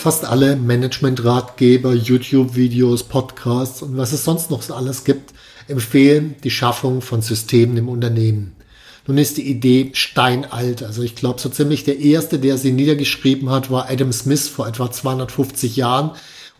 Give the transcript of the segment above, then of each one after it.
Fast alle Management-Ratgeber, YouTube-Videos, Podcasts und was es sonst noch alles gibt, empfehlen die Schaffung von Systemen im Unternehmen. Nun ist die Idee steinalt. Also ich glaube, so ziemlich der erste, der sie niedergeschrieben hat, war Adam Smith vor etwa 250 Jahren.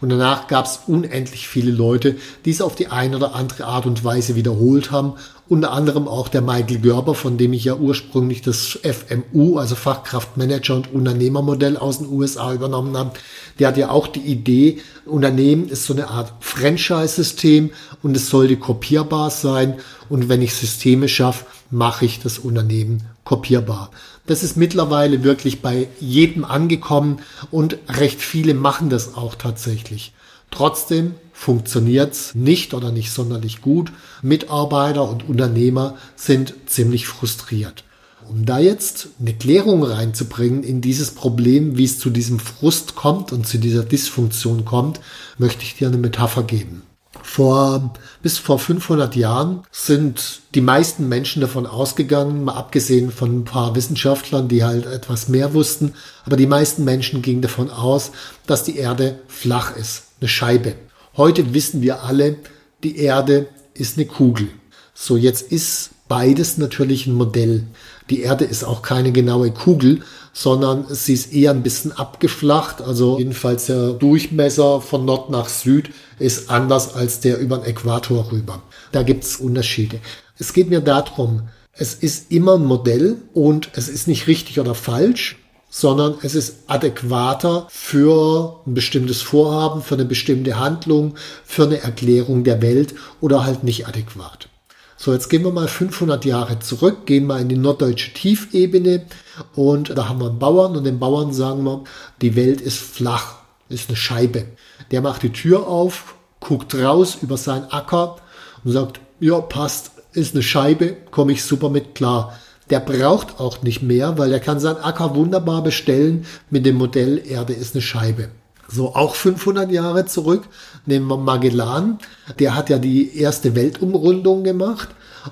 Und danach gab es unendlich viele Leute, die es auf die eine oder andere Art und Weise wiederholt haben unter anderem auch der Michael Görber, von dem ich ja ursprünglich das FMU, also Fachkraftmanager und Unternehmermodell aus den USA übernommen habe. Der hat ja auch die Idee, Unternehmen ist so eine Art Franchise-System und es sollte kopierbar sein. Und wenn ich Systeme schaffe, mache ich das Unternehmen kopierbar. Das ist mittlerweile wirklich bei jedem angekommen und recht viele machen das auch tatsächlich. Trotzdem funktioniert's nicht oder nicht sonderlich gut. Mitarbeiter und Unternehmer sind ziemlich frustriert. Um da jetzt eine Klärung reinzubringen in dieses Problem, wie es zu diesem Frust kommt und zu dieser Dysfunktion kommt, möchte ich dir eine Metapher geben. Vor, bis vor 500 Jahren sind die meisten Menschen davon ausgegangen, mal abgesehen von ein paar Wissenschaftlern, die halt etwas mehr wussten, aber die meisten Menschen gingen davon aus, dass die Erde flach ist, eine Scheibe. Heute wissen wir alle, die Erde ist eine Kugel. So, jetzt ist beides natürlich ein Modell. Die Erde ist auch keine genaue Kugel, sondern sie ist eher ein bisschen abgeflacht. Also jedenfalls der Durchmesser von Nord nach Süd ist anders als der über den Äquator rüber. Da gibt's Unterschiede. Es geht mir darum, es ist immer ein Modell und es ist nicht richtig oder falsch sondern es ist adäquater für ein bestimmtes Vorhaben, für eine bestimmte Handlung, für eine Erklärung der Welt oder halt nicht adäquat. So, jetzt gehen wir mal 500 Jahre zurück, gehen mal in die norddeutsche Tiefebene und da haben wir einen Bauern und den Bauern sagen wir, die Welt ist flach, ist eine Scheibe. Der macht die Tür auf, guckt raus über seinen Acker und sagt, ja, passt, ist eine Scheibe, komme ich super mit klar der braucht auch nicht mehr, weil er kann seinen Acker wunderbar bestellen mit dem Modell Erde ist eine Scheibe. So, auch 500 Jahre zurück nehmen wir Magellan. Der hat ja die erste Weltumrundung gemacht.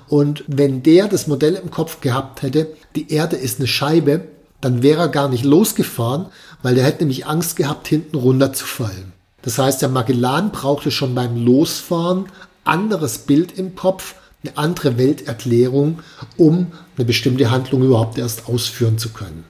Und wenn der das Modell im Kopf gehabt hätte, die Erde ist eine Scheibe, dann wäre er gar nicht losgefahren, weil der hätte nämlich Angst gehabt, hinten runterzufallen. Das heißt, der Magellan brauchte schon beim Losfahren anderes Bild im Kopf, eine andere Welterklärung, um eine bestimmte Handlung überhaupt erst ausführen zu können.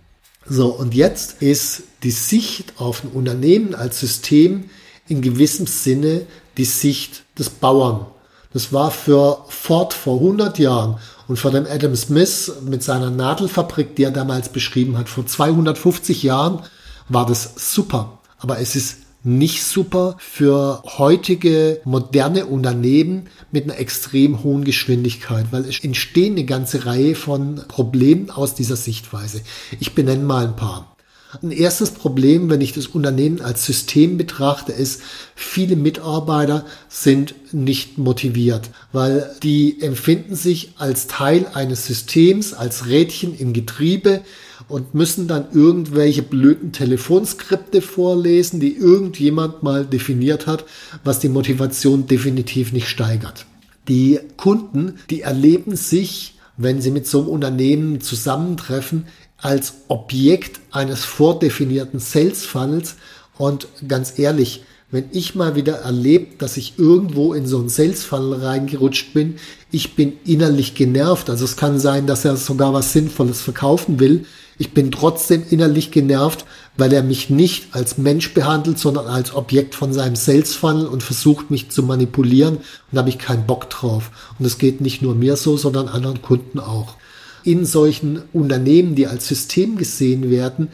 So, und jetzt ist die Sicht auf ein Unternehmen als System in gewissem Sinne die Sicht des Bauern. Das war für Ford vor 100 Jahren und für den Adam Smith mit seiner Nadelfabrik, die er damals beschrieben hat, vor 250 Jahren, war das super. Aber es ist nicht super für heutige moderne Unternehmen mit einer extrem hohen Geschwindigkeit, weil es entstehen eine ganze Reihe von Problemen aus dieser Sichtweise. Ich benenne mal ein paar. Ein erstes Problem, wenn ich das Unternehmen als System betrachte, ist, viele Mitarbeiter sind nicht motiviert, weil die empfinden sich als Teil eines Systems, als Rädchen im Getriebe, und müssen dann irgendwelche blöden Telefonskripte vorlesen, die irgendjemand mal definiert hat, was die Motivation definitiv nicht steigert. Die Kunden, die erleben sich, wenn sie mit so einem Unternehmen zusammentreffen, als Objekt eines vordefinierten Sales Funnels und ganz ehrlich, wenn ich mal wieder erlebt, dass ich irgendwo in so einen Funnel reingerutscht bin, ich bin innerlich genervt. Also es kann sein, dass er sogar was Sinnvolles verkaufen will. Ich bin trotzdem innerlich genervt, weil er mich nicht als Mensch behandelt, sondern als Objekt von seinem Sales Funnel und versucht mich zu manipulieren. Und da habe ich keinen Bock drauf. Und es geht nicht nur mir so, sondern anderen Kunden auch. In solchen Unternehmen, die als System gesehen werden,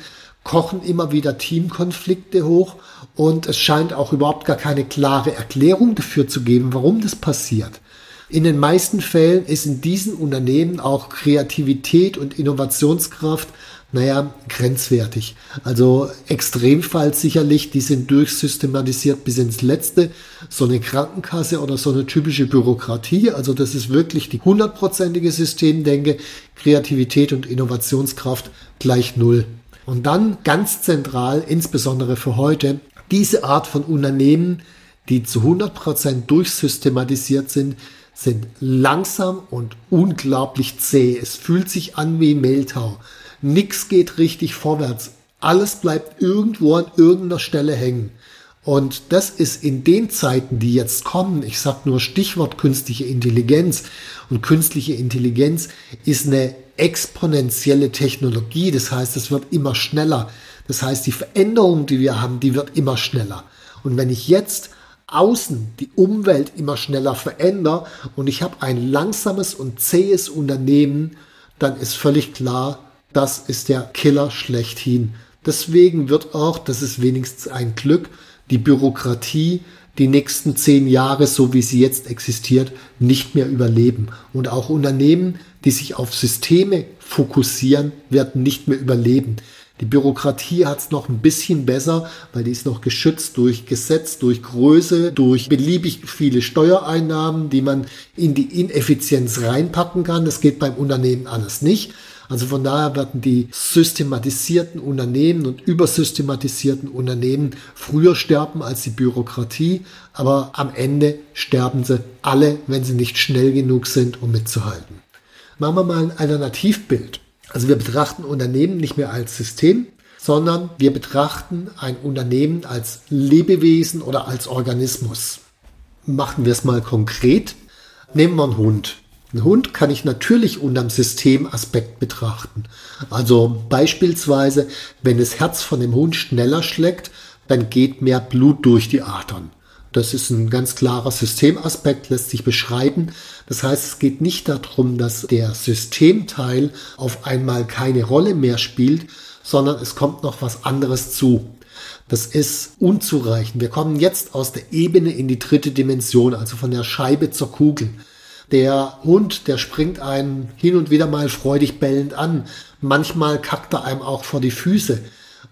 kochen immer wieder Teamkonflikte hoch und es scheint auch überhaupt gar keine klare Erklärung dafür zu geben, warum das passiert. In den meisten Fällen ist in diesen Unternehmen auch Kreativität und Innovationskraft naja, grenzwertig. Also Extremfall sicherlich, die sind durchsystematisiert bis ins Letzte. So eine Krankenkasse oder so eine typische Bürokratie, also das ist wirklich die hundertprozentige Systemdenke, Kreativität und Innovationskraft gleich Null. Und dann ganz zentral, insbesondere für heute, diese Art von Unternehmen, die zu 100% durchsystematisiert sind, sind langsam und unglaublich zäh. Es fühlt sich an wie Mehltau. Nix geht richtig vorwärts. Alles bleibt irgendwo an irgendeiner Stelle hängen. Und das ist in den Zeiten, die jetzt kommen, ich sag nur Stichwort künstliche Intelligenz. Und künstliche Intelligenz ist eine exponentielle Technologie. Das heißt, es wird immer schneller. Das heißt, die Veränderung, die wir haben, die wird immer schneller. Und wenn ich jetzt außen die Umwelt immer schneller verändere und ich habe ein langsames und zähes Unternehmen, dann ist völlig klar, das ist der Killer schlechthin. Deswegen wird auch, das ist wenigstens ein Glück, die Bürokratie die nächsten zehn Jahre, so wie sie jetzt existiert, nicht mehr überleben. Und auch Unternehmen, die sich auf Systeme fokussieren, werden nicht mehr überleben. Die Bürokratie hat es noch ein bisschen besser, weil die ist noch geschützt durch Gesetz, durch Größe, durch beliebig viele Steuereinnahmen, die man in die Ineffizienz reinpacken kann. Das geht beim Unternehmen alles nicht. Also von daher werden die systematisierten Unternehmen und übersystematisierten Unternehmen früher sterben als die Bürokratie, aber am Ende sterben sie alle, wenn sie nicht schnell genug sind, um mitzuhalten. Machen wir mal ein Alternativbild. Also wir betrachten Unternehmen nicht mehr als System, sondern wir betrachten ein Unternehmen als Lebewesen oder als Organismus. Machen wir es mal konkret. Nehmen wir einen Hund. Ein Hund kann ich natürlich unterm Systemaspekt betrachten. Also beispielsweise, wenn das Herz von dem Hund schneller schlägt, dann geht mehr Blut durch die Adern. Das ist ein ganz klarer Systemaspekt, lässt sich beschreiben. Das heißt, es geht nicht darum, dass der Systemteil auf einmal keine Rolle mehr spielt, sondern es kommt noch was anderes zu. Das ist unzureichend. Wir kommen jetzt aus der Ebene in die dritte Dimension, also von der Scheibe zur Kugel. Der Hund, der springt einen hin und wieder mal freudig bellend an. Manchmal kackt er einem auch vor die Füße.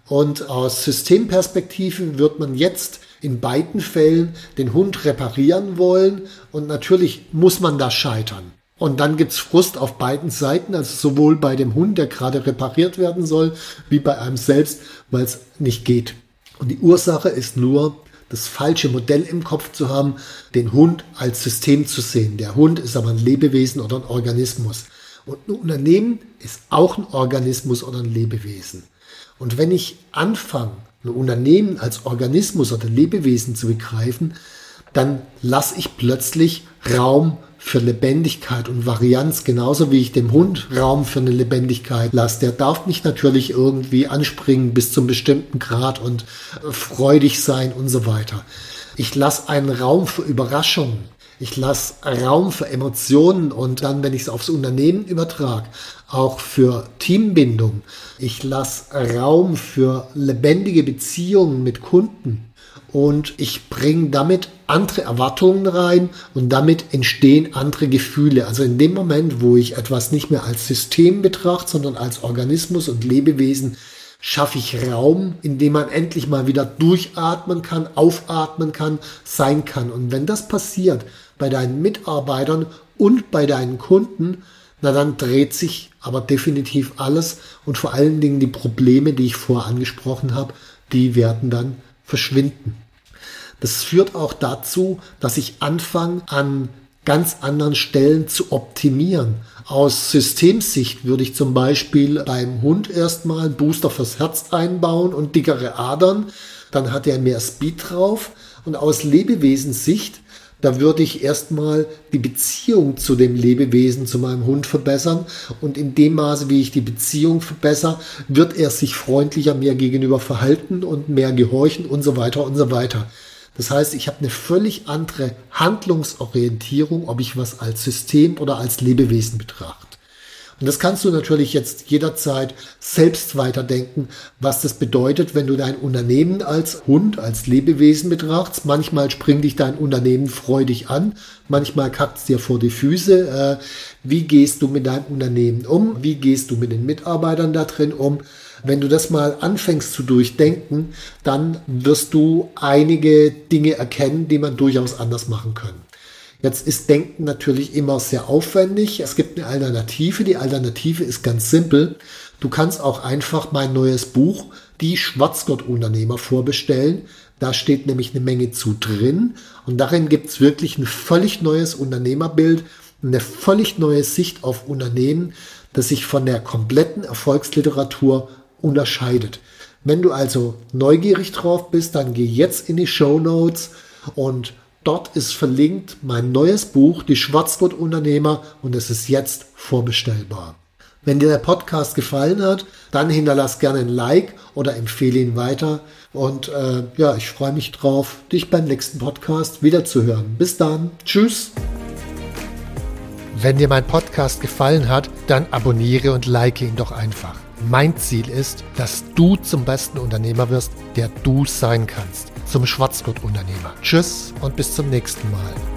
Und aus Systemperspektive wird man jetzt in beiden Fällen den Hund reparieren wollen und natürlich muss man da scheitern. Und dann gibt's Frust auf beiden Seiten, also sowohl bei dem Hund, der gerade repariert werden soll, wie bei einem selbst, weil es nicht geht. Und die Ursache ist nur, das falsche Modell im Kopf zu haben, den Hund als System zu sehen. Der Hund ist aber ein Lebewesen oder ein Organismus. Und ein Unternehmen ist auch ein Organismus oder ein Lebewesen. Und wenn ich anfange, ein Unternehmen als Organismus oder Lebewesen zu begreifen, dann lasse ich plötzlich Raum für Lebendigkeit und Varianz, genauso wie ich dem Hund Raum für eine Lebendigkeit lasse. Der darf nicht natürlich irgendwie anspringen bis zum bestimmten Grad und äh, freudig sein und so weiter. Ich lasse einen Raum für Überraschungen. Ich lasse Raum für Emotionen und dann, wenn ich es aufs Unternehmen übertrage, auch für Teambindung. Ich lasse Raum für lebendige Beziehungen mit Kunden und ich bringe damit andere Erwartungen rein und damit entstehen andere Gefühle. Also in dem Moment, wo ich etwas nicht mehr als System betrachte, sondern als Organismus und Lebewesen, schaffe ich Raum, in dem man endlich mal wieder durchatmen kann, aufatmen kann, sein kann. Und wenn das passiert bei deinen Mitarbeitern und bei deinen Kunden, na dann dreht sich aber definitiv alles und vor allen Dingen die Probleme, die ich vorher angesprochen habe, die werden dann verschwinden. Das führt auch dazu, dass ich anfange, an ganz anderen Stellen zu optimieren. Aus Systemsicht würde ich zum Beispiel beim Hund erstmal Booster fürs Herz einbauen und dickere Adern. Dann hat er mehr Speed drauf. Und aus Lebewesensicht, da würde ich erstmal die Beziehung zu dem Lebewesen, zu meinem Hund verbessern. Und in dem Maße, wie ich die Beziehung verbessere, wird er sich freundlicher mir gegenüber verhalten und mehr gehorchen und so weiter und so weiter. Das heißt, ich habe eine völlig andere Handlungsorientierung, ob ich was als System oder als Lebewesen betrachte. Und das kannst du natürlich jetzt jederzeit selbst weiterdenken, was das bedeutet, wenn du dein Unternehmen als Hund, als Lebewesen betrachtest. Manchmal springt dich dein Unternehmen freudig an, manchmal kackt es dir vor die Füße. Äh, wie gehst du mit deinem Unternehmen um? Wie gehst du mit den Mitarbeitern da drin um? Wenn du das mal anfängst zu durchdenken, dann wirst du einige Dinge erkennen, die man durchaus anders machen kann. Jetzt ist Denken natürlich immer sehr aufwendig. Es gibt eine Alternative. Die Alternative ist ganz simpel. Du kannst auch einfach mein neues Buch, die Schwarzgott-Unternehmer, vorbestellen. Da steht nämlich eine Menge zu drin. Und darin gibt es wirklich ein völlig neues Unternehmerbild, eine völlig neue Sicht auf Unternehmen, das sich von der kompletten Erfolgsliteratur unterscheidet. Wenn du also neugierig drauf bist, dann geh jetzt in die Show Notes und Dort ist verlinkt mein neues Buch, Die Schwarzgurt-Unternehmer, und es ist jetzt vorbestellbar. Wenn dir der Podcast gefallen hat, dann hinterlass gerne ein Like oder empfehle ihn weiter. Und äh, ja, ich freue mich drauf, dich beim nächsten Podcast wiederzuhören. Bis dann. Tschüss. Wenn dir mein Podcast gefallen hat, dann abonniere und like ihn doch einfach. Mein Ziel ist, dass du zum besten Unternehmer wirst, der du sein kannst zum Schwarzgurt-Unternehmer. Tschüss und bis zum nächsten Mal.